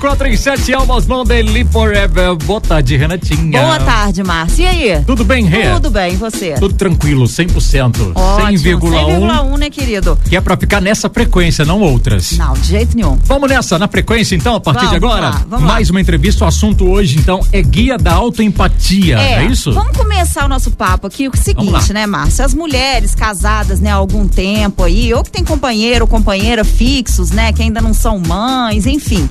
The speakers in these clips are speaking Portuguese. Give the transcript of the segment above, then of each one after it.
4 e 7 almas mão dele forever. Boa tarde, Renatinha. Boa tarde, Márcia. E aí? Tudo bem, Rê? Tudo bem, e você? Tudo tranquilo, 100%. Ótimo, 100,1. 100,1, né, querido? Que é pra ficar nessa frequência, não outras. Não, de jeito nenhum. Vamos nessa, na frequência então, a partir Vamos de agora? lá, vamos lá. Mais uma entrevista, o assunto hoje então é guia da autoempatia, é, isso? Vamos começar o nosso papo aqui. O Vamos lá. seguinte, né, Márcia? As mulheres casadas, né, há algum tempo aí, ou que tem companheiro ou companheira fixos, né, que ainda não são mães, enfim.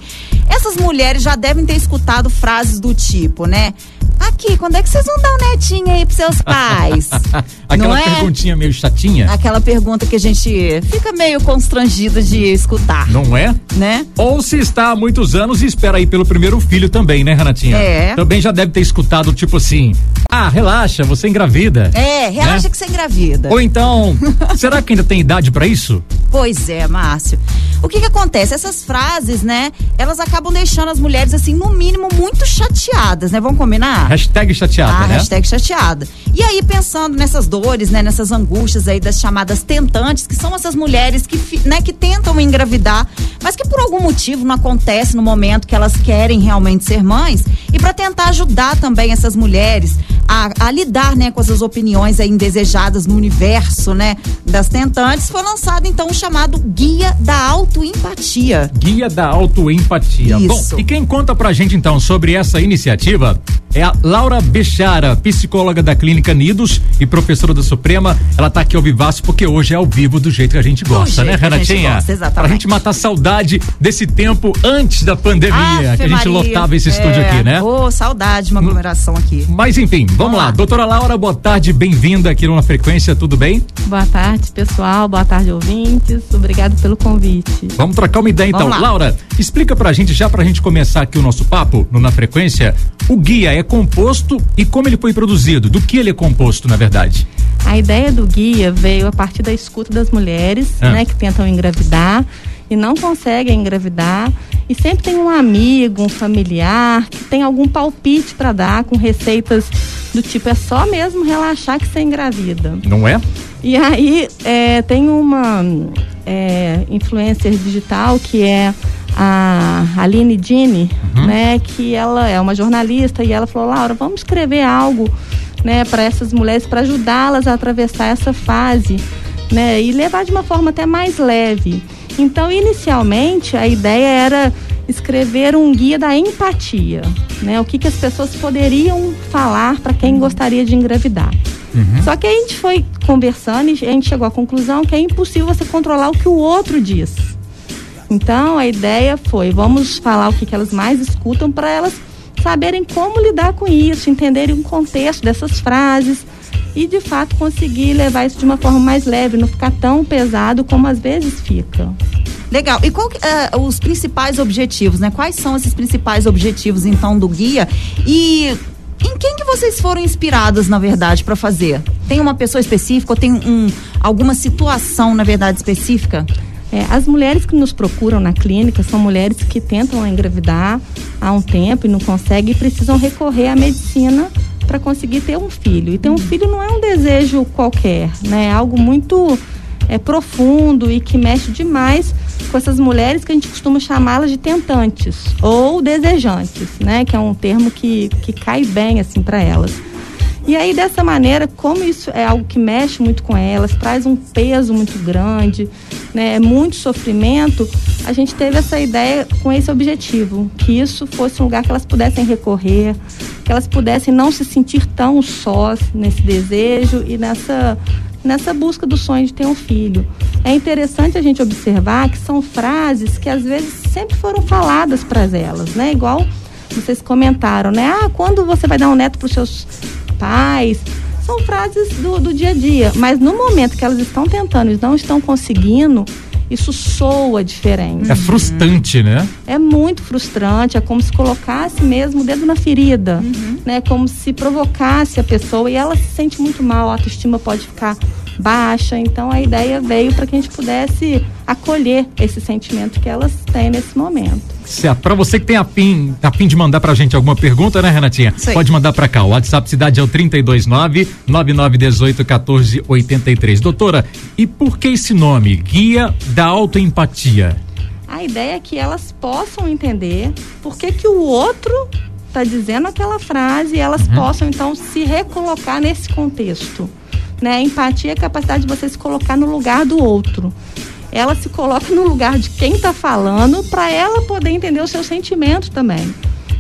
Essas mulheres já devem ter escutado frases do tipo, né? Aqui, quando é que vocês vão dar um netinho aí pros seus pais? Aquela é? perguntinha meio chatinha, Aquela pergunta que a gente fica meio constrangido de escutar, não é? né? Ou se está há muitos anos e espera aí pelo primeiro filho também, né, Renatinha? É. Também já deve ter escutado tipo assim: ah, relaxa, você engravida. É, relaxa Né? que você engravida. Ou então, será que ainda tem idade pra isso? Pois é, Márcio. O que que acontece? Essas frases, né, elas acabam deixando as mulheres, assim, no mínimo, muito chateadas, né? Vamos combinar? Hashtag chateada, Ah, né? hashtag chateada. E aí, pensando nessas dores, né, nessas angústias aí das chamadas tentantes, que são essas mulheres que, né, que tentam engravidar, mas que por algum motivo não acontece no momento que elas querem realmente ser mães, e para tentar ajudar também essas mulheres a, a lidar, né, com essas opiniões aí indesejadas no universo, né, das tentantes, foi lançado então o chamado Guia da Autoempatia. Guia da Autoempatia. Isso. Bom, e quem conta pra gente então sobre essa iniciativa é a Laura Bechara, psicóloga da Clínica Nidos e professora da Suprema. Ela tá aqui ao vivaço porque hoje é ao vivo do jeito que a gente gosta, né, jeito que a gente Renatinha? gosta, exatamente. Pra gente matar saudade desse tempo antes da pandemia, que a gente Maria. lotava esse estúdio É, aqui, né? Ô, saudade de uma aglomeração aqui. Mas enfim, vamos, Vamos lá. lá. Doutora Laura, boa tarde, bem-vinda aqui no Na Frequência, tudo bem? Boa tarde, pessoal. Boa tarde, ouvintes. Obrigado pelo convite. Vamos trocar uma ideia então. Laura, explica pra gente, já pra gente começar aqui o nosso papo no Na Frequência, o guia é composto e como ele foi produzido? Do que ele é composto, na verdade? A ideia do guia veio a partir da escuta das mulheres, Ah. né, que tentam engravidar e não conseguem engravidar e sempre tem um amigo, um familiar que tem algum palpite para dar com receitas do tipo é só mesmo relaxar que você engravida. Não é? E aí é, tem uma é, influencer digital que é a Aline Dini, né? Que ela é uma jornalista e ela falou, Laura, vamos escrever algo, né, para essas mulheres para ajudá-las a atravessar essa fase, né? E levar de uma forma até mais leve. Então, inicialmente, a ideia era escrever um guia da empatia, né? O que, que as pessoas poderiam falar para quem gostaria de engravidar. Só que a gente foi conversando e a gente chegou à conclusão que é impossível você controlar o que o outro diz. Então a ideia foi, vamos falar o que, que elas mais escutam para elas saberem como lidar com isso, entenderem o contexto dessas frases e de fato conseguir levar isso de uma forma mais leve, não ficar tão pesado como às vezes fica. Legal. E qual é, os principais objetivos, né? Quais são esses principais objetivos, então, do guia? E em quem que vocês foram inspiradas, na verdade, para fazer? Tem uma pessoa específica ou tem um, alguma situação, na verdade, específica? É, as mulheres que nos procuram na clínica são mulheres que tentam engravidar há um tempo e não conseguem e precisam recorrer à medicina para conseguir ter um filho. E ter um filho não é um desejo qualquer, né? É algo muito é, profundo e que mexe demais com essas mulheres que a gente costuma chamá-las de tentantes ou desejantes, né? Que é um termo que, que cai bem assim para elas. E aí, dessa maneira, como isso é algo que mexe muito com elas, traz um peso muito grande, né, é muito sofrimento, a gente teve essa ideia com esse objetivo, que isso fosse um lugar que elas pudessem recorrer, que elas pudessem não se sentir tão sós nesse desejo e nessa, nessa busca do sonho de ter um filho. É interessante a gente observar que são frases que às vezes sempre foram faladas para elas, né? Igual vocês comentaram, né? Ah, quando você vai dar um neto para os seus pais? São frases do, do dia a dia. Mas no momento que elas estão tentando e não estão conseguindo, isso soa diferente. É frustrante, né? É muito frustrante, é como se colocasse mesmo o dedo na ferida, né? Como se provocasse a pessoa e ela se sente muito mal, a autoestima pode ficar baixa. Então a ideia veio para que a gente pudesse acolher esse sentimento que elas têm nesse momento. Certo. Pra você que tem a PIN, a PIN de mandar pra gente alguma pergunta, né, Renatinha? Aí. Pode mandar pra cá. O WhatsApp Cidade é o 329 9918 1483. Doutora, e por que esse nome? Guia da Autoempatia. A ideia é que elas possam entender por que, que o outro está dizendo aquela frase e elas uhum. possam então se recolocar nesse contexto. Né? Empatia é a capacidade de você se colocar no lugar do outro. Ela se coloca no lugar de quem está falando para ela poder entender o seu sentimento também.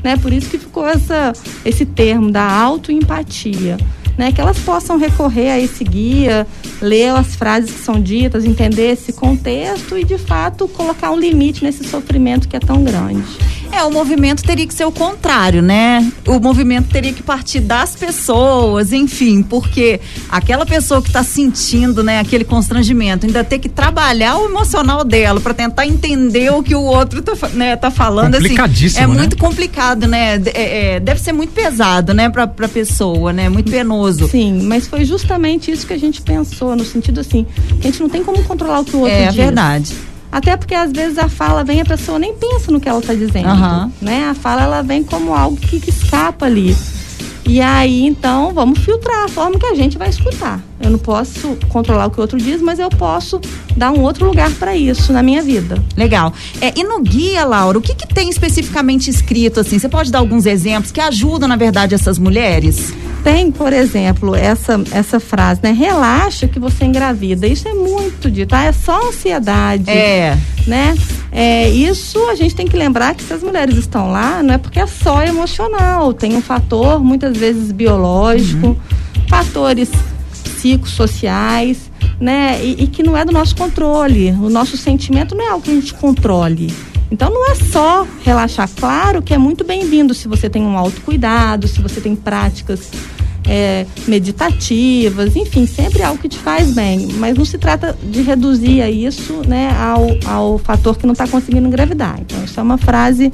Né? Por isso que ficou essa, esse termo da autoempatia né, que elas possam recorrer a esse guia, ler as frases que são ditas, entender esse contexto e de fato colocar um limite nesse sofrimento que é tão grande. É, o movimento teria que ser o contrário, né? O movimento teria que partir das pessoas, enfim, porque aquela pessoa que está sentindo, né, aquele constrangimento, ainda ter que trabalhar o emocional dela para tentar entender o que o outro tá, né, tá falando, assim, é né? muito complicado, né? É, é, deve ser muito pesado, né, para a pessoa, né? Muito penoso. Sim, mas foi justamente isso que a gente pensou, no sentido assim, que a gente não tem como controlar o que o outro é, diz. É verdade. Até porque às vezes a fala vem a pessoa nem pensa no que ela está dizendo, uhum. né? A fala ela vem como algo que, que escapa ali. E aí, então, vamos filtrar a forma que a gente vai escutar. Eu não posso controlar o que o outro diz, mas eu posso dar um outro lugar para isso na minha vida. Legal. É, e no guia, Laura, o que, que tem especificamente escrito assim? Você pode dar alguns exemplos que ajudam, na verdade, essas mulheres? Tem, por exemplo, essa, essa frase, né? Relaxa que você engravida. Isso é muito dito, tá? É só ansiedade. É. Né? É, isso a gente tem que lembrar que se as mulheres estão lá, não é porque é só emocional. Tem um fator, muitas vezes, biológico, uhum. fatores psicossociais, né? E, e que não é do nosso controle. O nosso sentimento não é algo que a gente controle. Então não é só relaxar, claro que é muito bem-vindo se você tem um autocuidado, se você tem práticas é, meditativas, enfim, sempre algo que te faz bem. Mas não se trata de reduzir isso né, ao, ao fator que não está conseguindo engravidar. Então, isso é uma frase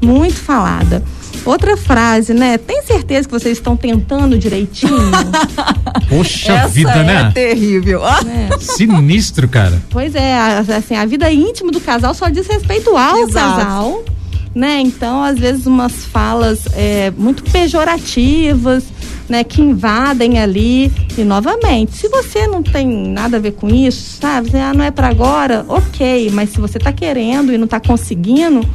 muito falada. Outra frase, né? Tem certeza que vocês estão tentando direitinho? Poxa Essa vida, é né? É terrível. É. Sinistro, cara. Pois é, assim, a vida íntima do casal só diz respeito ao Exato. casal. Né? Então, às vezes, umas falas é, muito pejorativas, né? Que invadem ali. E, novamente, se você não tem nada a ver com isso, sabe? Ah, não é para agora, ok. Mas se você tá querendo e não tá conseguindo,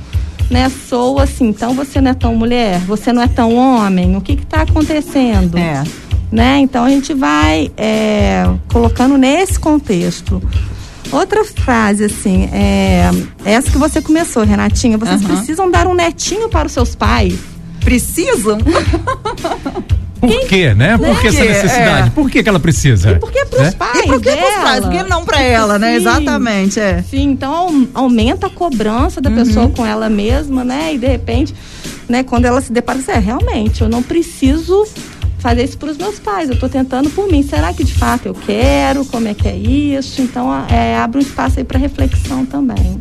né, sou assim, então você não é tão mulher, você não é tão homem, o que está acontecendo? É. Né? Então a gente vai é, colocando nesse contexto. Outra frase, assim, é essa que você começou, Renatinha. Vocês uhum. precisam dar um netinho para os seus pais. Precisam? Por Quem, quê, né? Por que essa necessidade? É. Por que, que ela precisa? E por que pros é? pais? E por que pros pais? Por que não para ela, né? Sim. Exatamente, é. Sim, então aumenta a cobrança da uhum. pessoa com ela mesma, né? E de repente, né, quando ela se depara, é, realmente, eu não preciso fazer isso para os meus pais. Eu estou tentando por mim. Será que de fato eu quero? Como é que é isso? Então, é, abre um espaço aí para reflexão também.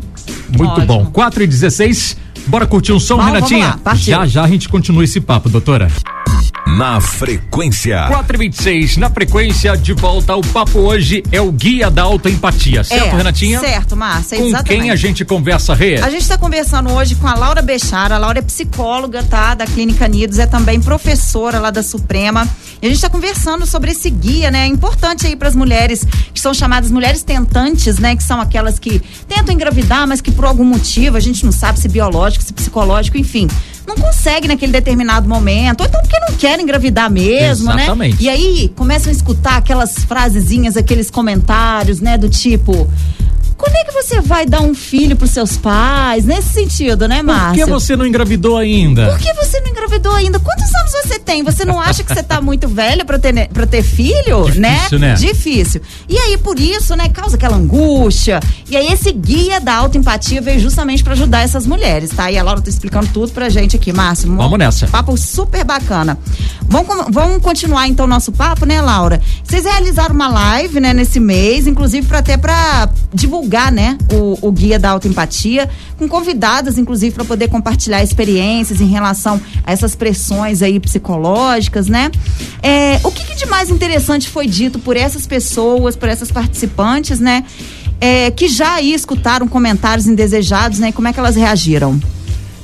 Muito Ótimo. bom. 4 e 16 Bora curtir um som, Bom, Renatinha? Já já a gente continua esse papo, doutora. Na frequência. 426, na frequência, de volta ao papo hoje é o Guia da Autoempatia, certo, é, Renatinha? Certo, Márcia, com exatamente. quem a gente conversa, Rê? A gente está conversando hoje com a Laura Bechara. A Laura é psicóloga, tá? Da Clínica Nidos, é também professora lá da Suprema. E a gente está conversando sobre esse guia, né? É importante aí para as mulheres que são chamadas mulheres tentantes, né? Que são aquelas que tentam engravidar, mas que por algum motivo, a gente não sabe se biológico, se psicológico, enfim não consegue naquele determinado momento, ou então porque não quer engravidar mesmo, né? Exatamente. né? E aí começam a escutar aquelas frasezinhas, aqueles comentários, né, do tipo, quando é que você vai dar um filho pros seus pais? Nesse sentido, né, Márcia? Por que você não engravidou ainda? Por que você não engravidou ainda? Quantos anos você tem? Você não acha que você tá muito velha para ter, pra ter filho? Difícil, né? né? Difícil. E aí, por isso, né, causa aquela angústia. E aí, esse guia da autoempatia veio justamente para ajudar essas mulheres, tá? E a Laura tá explicando tudo pra gente aqui, Márcio. Vamos nessa. Papo super bacana. Vamos, vamos continuar então o nosso papo, né, Laura? Vocês realizaram uma live, né, nesse mês, inclusive para até para divulgar divulgar, né, o, o guia da autoempatia, com convidadas, inclusive, para poder compartilhar experiências em relação a essas pressões aí psicológicas, né? É, o que, que, de mais interessante foi dito por essas pessoas, por essas participantes, né? É, que já aí escutaram comentários indesejados, né? Como é que elas reagiram?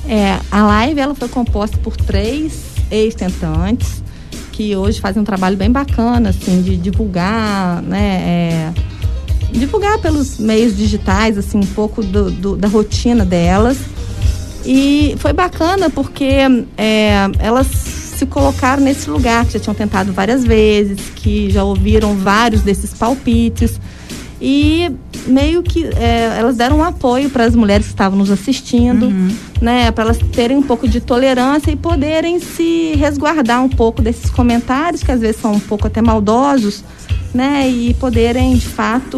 É, a live ela foi composta por três ex-tentantes que hoje fazem um trabalho bem bacana, assim, de divulgar, né? É, divulgar pelos meios digitais, assim, um pouco do, do, da rotina delas. E foi bacana porque é, elas se colocaram nesse lugar, que já tinham tentado várias vezes, que já ouviram vários desses palpites. E meio que é, elas deram um apoio para as mulheres que estavam nos assistindo, uhum. né, para elas terem um pouco de tolerância e poderem se resguardar um pouco desses comentários que às vezes são um pouco até maldosos, né, e poderem de fato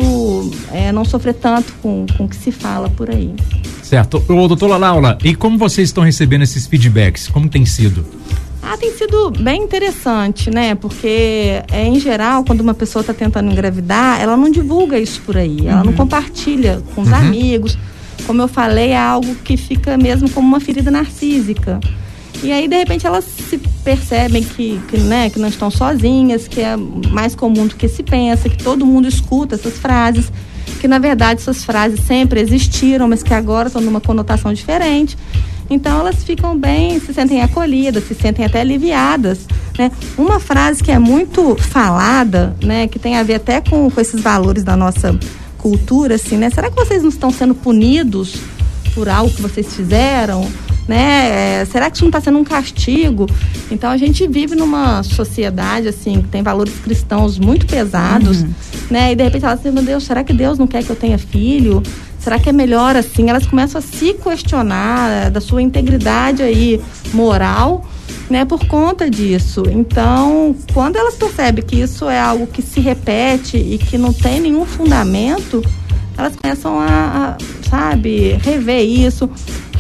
é, não sofrer tanto com, com o que se fala por aí. Certo. Ô, doutora Laura, e como vocês estão recebendo esses feedbacks? Como tem sido? Ah, tem sido bem interessante, né? Porque, é, em geral, quando uma pessoa está tentando engravidar, ela não divulga isso por aí, ela não uhum. compartilha com os uhum. amigos. Como eu falei, é algo que fica mesmo como uma ferida narcísica. E aí, de repente, elas se percebem que, que, né, que não estão sozinhas, que é mais comum do que se pensa, que todo mundo escuta essas frases, que na verdade essas frases sempre existiram, mas que agora estão numa conotação diferente. Então elas ficam bem, se sentem acolhidas, se sentem até aliviadas. Né? Uma frase que é muito falada, né, que tem a ver até com, com esses valores da nossa cultura, assim, né? Será que vocês não estão sendo punidos por algo que vocês fizeram? Né? É, será que isso não está sendo um castigo? Então a gente vive numa sociedade assim que tem valores cristãos muito pesados, uhum. né? E de repente fala assim, meu Deus, será que Deus não quer que eu tenha filho? Será que é melhor assim? Elas começam a se questionar eh, da sua integridade aí moral, né, por conta disso. Então, quando elas percebem que isso é algo que se repete e que não tem nenhum fundamento, elas começam a, a sabe, rever isso,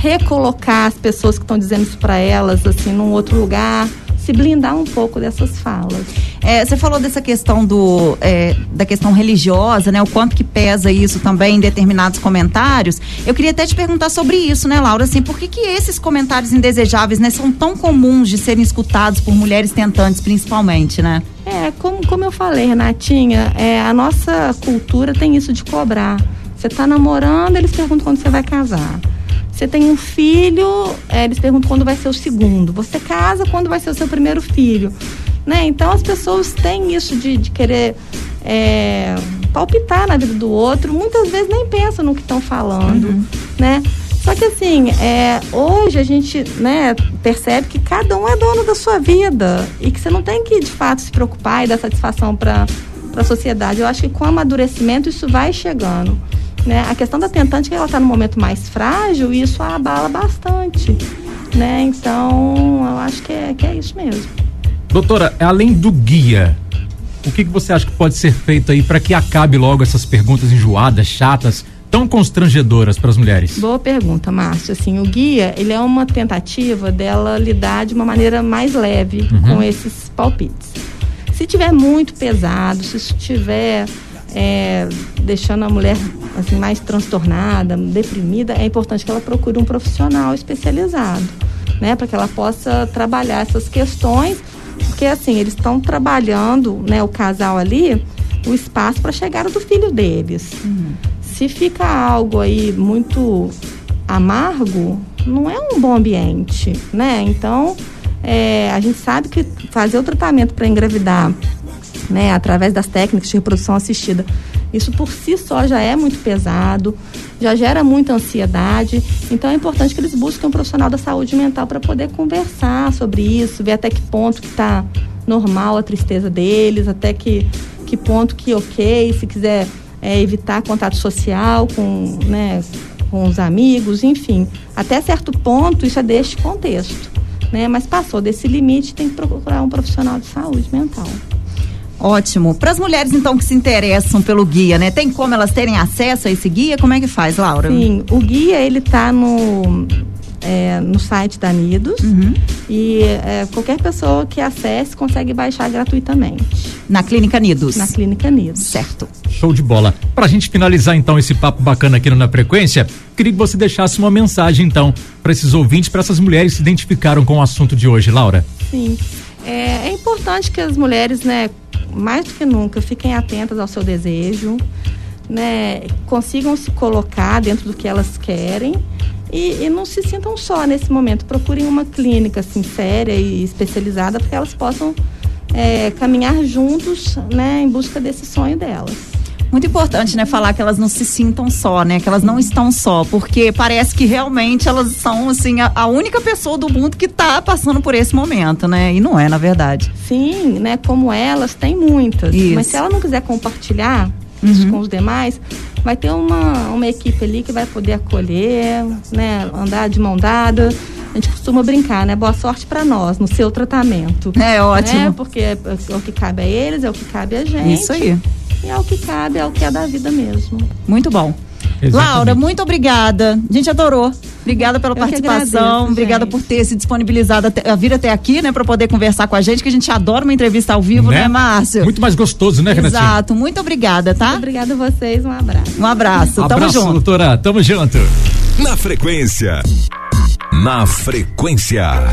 recolocar as pessoas que estão dizendo isso para elas assim num outro lugar se blindar um pouco dessas falas. É, você falou dessa questão do é, da questão religiosa, né? O quanto que pesa isso também em determinados comentários. Eu queria até te perguntar sobre isso, né, Laura? Assim, por que que esses comentários indesejáveis, né, são tão comuns de serem escutados por mulheres tentantes, principalmente, né? É, como, como eu falei, Renatinha, é, a nossa cultura tem isso de cobrar. Você está namorando, eles perguntam quando você vai casar. Você tem um filho, é, eles perguntam quando vai ser o segundo. Você casa, quando vai ser o seu primeiro filho. Né? Então as pessoas têm isso de, de querer é, palpitar na vida do outro, muitas vezes nem pensam no que estão falando. Uhum. Né? Só que assim, é, hoje a gente né, percebe que cada um é dono da sua vida e que você não tem que de fato se preocupar e dar satisfação para a sociedade. Eu acho que com o amadurecimento isso vai chegando. Né? A questão da tentante é que ela está no momento mais frágil e isso a abala bastante. Né? Então, eu acho que é, que é isso mesmo. Doutora, além do guia, o que, que você acha que pode ser feito aí para que acabe logo essas perguntas enjoadas, chatas, tão constrangedoras para as mulheres? Boa pergunta, Márcio. Assim, o guia, ele é uma tentativa dela lidar de uma maneira mais leve uhum. com esses palpites. Se tiver muito pesado, se estiver é, deixando a mulher assim mais transtornada, deprimida, é importante que ela procure um profissional especializado, né, para que ela possa trabalhar essas questões, porque assim eles estão trabalhando, né, o casal ali, o espaço para a chegada do filho deles. Uhum. Se fica algo aí muito amargo, não é um bom ambiente, né? Então, é, a gente sabe que fazer o tratamento para engravidar né, através das técnicas de reprodução assistida. Isso por si só já é muito pesado, já gera muita ansiedade. Então é importante que eles busquem um profissional da saúde mental para poder conversar sobre isso, ver até que ponto que está normal a tristeza deles, até que, que ponto que ok, se quiser é, evitar contato social com, né, com os amigos, enfim. Até certo ponto isso é deste contexto. Né? Mas passou desse limite, tem que procurar um profissional de saúde mental. Ótimo. Para as mulheres, então, que se interessam pelo guia, né? Tem como elas terem acesso a esse guia? Como é que faz, Laura? Sim, o guia, ele tá no, é, no site da Nidos uhum. e é, qualquer pessoa que acesse consegue baixar gratuitamente. Na Clínica Nidos? Na Clínica Nidos. Certo. Show de bola. Para a gente finalizar, então, esse papo bacana aqui no Na Frequência, queria que você deixasse uma mensagem, então, para esses ouvintes, para essas mulheres que se identificaram com o assunto de hoje, Laura. Sim. É, é importante que as mulheres, né, mais do que nunca, fiquem atentas ao seu desejo, né? Consigam se colocar dentro do que elas querem e, e, não se sintam só nesse momento. Procurem uma clínica assim, séria e especializada para que elas possam é, caminhar juntos né, em busca desse sonho delas. Muito importante, né, falar que elas não se sintam só, né? Que elas não estão só, porque parece que realmente elas são, assim, a, a única pessoa do mundo que está passando por esse momento, né? E não é, na verdade. Sim, né? Como elas, tem muitas. Isso. Mas se ela não quiser compartilhar isso com os demais, vai ter uma, uma equipe ali que vai poder acolher, né? Andar de mão dada. A gente costuma brincar, né? Boa sorte para nós no seu tratamento. É ótimo. Né? Porque é, é o que cabe a eles, é o que cabe a gente. Isso aí. E é o que cabe, é o que é da vida mesmo. Muito bom. Exatamente. Laura, muito obrigada. A gente adorou. Obrigada pela Eu participação, agradeço, obrigada gente. por ter se disponibilizado a vir até aqui, né, para poder conversar com a gente, que a gente adora uma entrevista ao vivo, né, Márcio? Muito mais gostoso, né, Renatinho? Exato. Muito obrigada, tá? Obrigada a vocês, um abraço. Um abraço. Tamo Abraço, junto. doutora. Tamo junto. Na frequência. Na frequência.